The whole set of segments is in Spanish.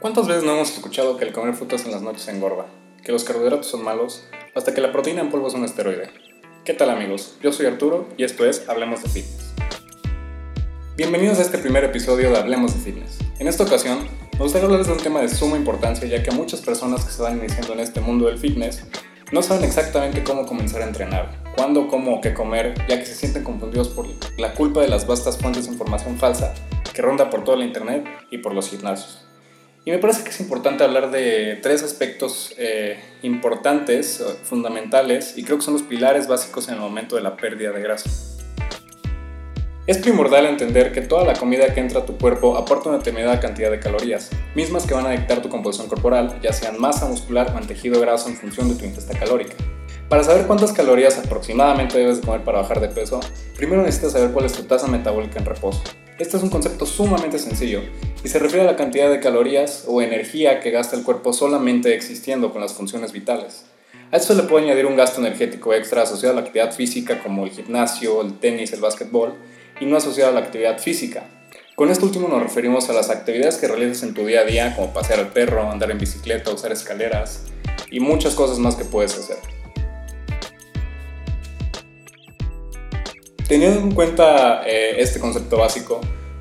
¿Cuántas veces no hemos escuchado que el comer frutas en las noches engorda? Que los carbohidratos son malos, hasta que la proteína en polvo es un esteroide. ¿Qué tal amigos? Yo soy Arturo y esto es Hablemos de Fitness. Bienvenidos a este primer episodio de Hablemos de Fitness. En esta ocasión, me gustaría hablarles de un tema de suma importancia ya que muchas personas que se van iniciando en este mundo del fitness no saben exactamente cómo comenzar a entrenar, cuándo, cómo o qué comer, ya que se sienten confundidos por la culpa de las vastas fuentes de información falsa que ronda por toda la internet y por los gimnasios. Y me parece que es importante hablar de tres aspectos eh, importantes, fundamentales, y creo que son los pilares básicos en el momento de la pérdida de grasa. Es primordial entender que toda la comida que entra a tu cuerpo aporta una determinada cantidad de calorías, mismas que van a dictar tu composición corporal, ya sean masa muscular o tejido graso en función de tu ingesta calórica. Para saber cuántas calorías aproximadamente debes comer para bajar de peso, primero necesitas saber cuál es tu tasa metabólica en reposo. Este es un concepto sumamente sencillo y se refiere a la cantidad de calorías o energía que gasta el cuerpo solamente existiendo con las funciones vitales. A esto le puede añadir un gasto energético extra asociado a la actividad física como el gimnasio, el tenis, el básquetbol y no asociado a la actividad física. Con esto último nos referimos a las actividades que realizas en tu día a día como pasear al perro, andar en bicicleta, usar escaleras y muchas cosas más que puedes hacer. Teniendo en cuenta eh, este concepto básico,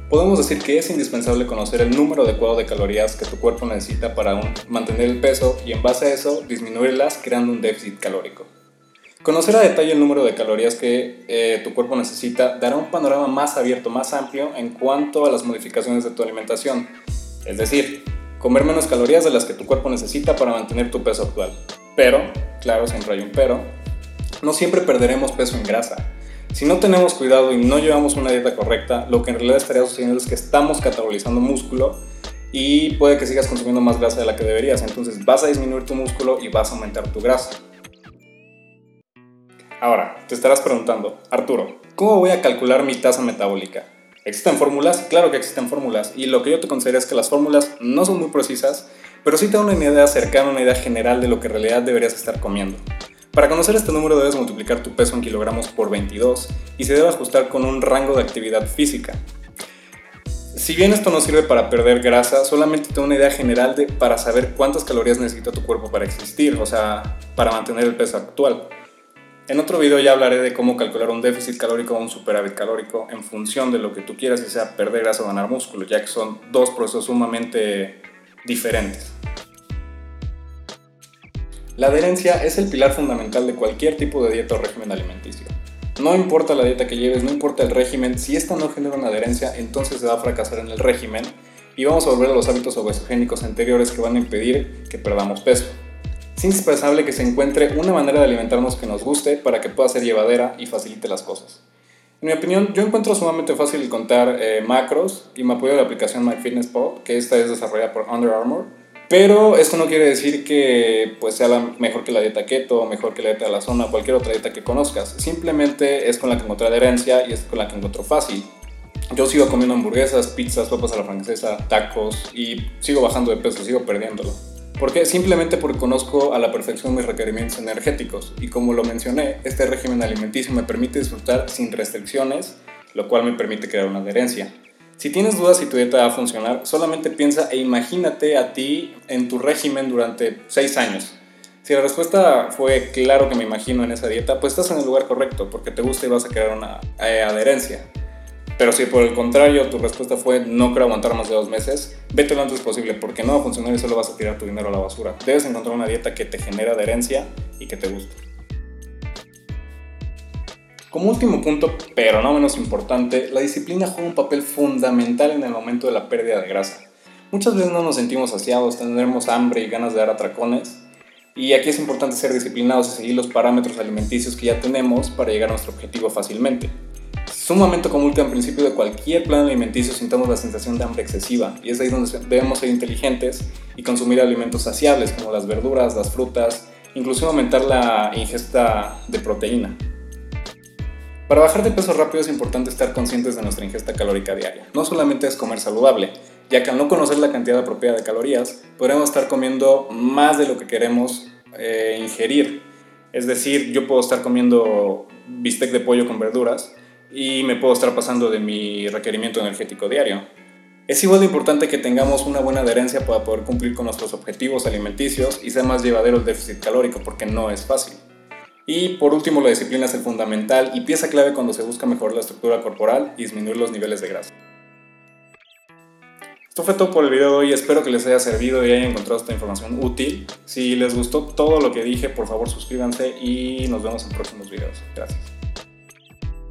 podemos decir que es indispensable conocer el número adecuado de calorías que tu cuerpo necesita para mantener el peso y en base a eso disminuirlas creando un déficit calórico. Conocer a detalle el número de calorías que eh, tu cuerpo necesita dará un panorama más abierto, más amplio en cuanto a las modificaciones de tu alimentación. Es decir, comer menos calorías de las que tu cuerpo necesita para mantener tu peso actual. Pero, claro, siempre hay un pero, no siempre perderemos peso en grasa. Si no tenemos cuidado y no llevamos una dieta correcta, lo que en realidad estaría sucediendo es que estamos catabolizando músculo y puede que sigas consumiendo más grasa de la que deberías. Entonces vas a disminuir tu músculo y vas a aumentar tu grasa. Ahora, te estarás preguntando, Arturo, ¿cómo voy a calcular mi tasa metabólica? ¿Existen fórmulas? Claro que existen fórmulas. Y lo que yo te considero es que las fórmulas no son muy precisas, pero sí te dan una idea cercana, una idea general de lo que en realidad deberías estar comiendo. Para conocer este número debes multiplicar tu peso en kilogramos por 22 y se debe ajustar con un rango de actividad física. Si bien esto no sirve para perder grasa, solamente te da una idea general de, para saber cuántas calorías necesita tu cuerpo para existir, o sea, para mantener el peso actual. En otro video ya hablaré de cómo calcular un déficit calórico o un superávit calórico en función de lo que tú quieras, ya sea perder grasa o ganar músculo, ya que son dos procesos sumamente diferentes. La adherencia es el pilar fundamental de cualquier tipo de dieta o régimen alimenticio. No importa la dieta que lleves, no importa el régimen, si esta no genera una adherencia, entonces se va a fracasar en el régimen y vamos a volver a los hábitos obesogénicos anteriores que van a impedir que perdamos peso. Es indispensable que se encuentre una manera de alimentarnos que nos guste para que pueda ser llevadera y facilite las cosas. En mi opinión, yo encuentro sumamente fácil contar eh, macros y me apoyo de la aplicación MyFitnessPal, que esta es desarrollada por Under Armour pero esto no quiere decir que pues, sea mejor que la dieta keto, mejor que la dieta de la zona cualquier otra dieta que conozcas. Simplemente es con la que encontré adherencia y es con la que encuentro fácil. Yo sigo comiendo hamburguesas, pizzas, papas a la francesa, tacos y sigo bajando de peso, sigo perdiéndolo. ¿Por qué? Simplemente porque conozco a la perfección mis requerimientos energéticos y como lo mencioné, este régimen alimenticio me permite disfrutar sin restricciones, lo cual me permite crear una adherencia. Si tienes dudas si tu dieta va a funcionar, solamente piensa e imagínate a ti en tu régimen durante 6 años. Si la respuesta fue claro que me imagino en esa dieta, pues estás en el lugar correcto porque te gusta y vas a crear una eh, adherencia. Pero si por el contrario tu respuesta fue no quiero aguantar más de dos meses, vete lo antes posible porque no va a funcionar y solo vas a tirar tu dinero a la basura. Debes encontrar una dieta que te genere adherencia y que te guste. Como último punto, pero no menos importante, la disciplina juega un papel fundamental en el momento de la pérdida de grasa. Muchas veces no nos sentimos saciados, tendremos hambre y ganas de dar atracones, y aquí es importante ser disciplinados y seguir los parámetros alimenticios que ya tenemos para llegar a nuestro objetivo fácilmente. Sumamente común que en principio de cualquier plan alimenticio sintamos la sensación de hambre excesiva, y es ahí donde debemos ser inteligentes y consumir alimentos saciables como las verduras, las frutas, incluso aumentar la ingesta de proteína. Para bajar de peso rápido es importante estar conscientes de nuestra ingesta calórica diaria. No solamente es comer saludable, ya que al no conocer la cantidad apropiada de calorías, podremos estar comiendo más de lo que queremos eh, ingerir. Es decir, yo puedo estar comiendo bistec de pollo con verduras y me puedo estar pasando de mi requerimiento energético diario. Es igual de importante que tengamos una buena adherencia para poder cumplir con nuestros objetivos alimenticios y sea más llevadero el déficit calórico, porque no es fácil. Y por último, la disciplina es el fundamental y pieza clave cuando se busca mejorar la estructura corporal y disminuir los niveles de grasa. Esto fue todo por el video de hoy, espero que les haya servido y hayan encontrado esta información útil. Si les gustó todo lo que dije, por favor suscríbanse y nos vemos en próximos videos. Gracias.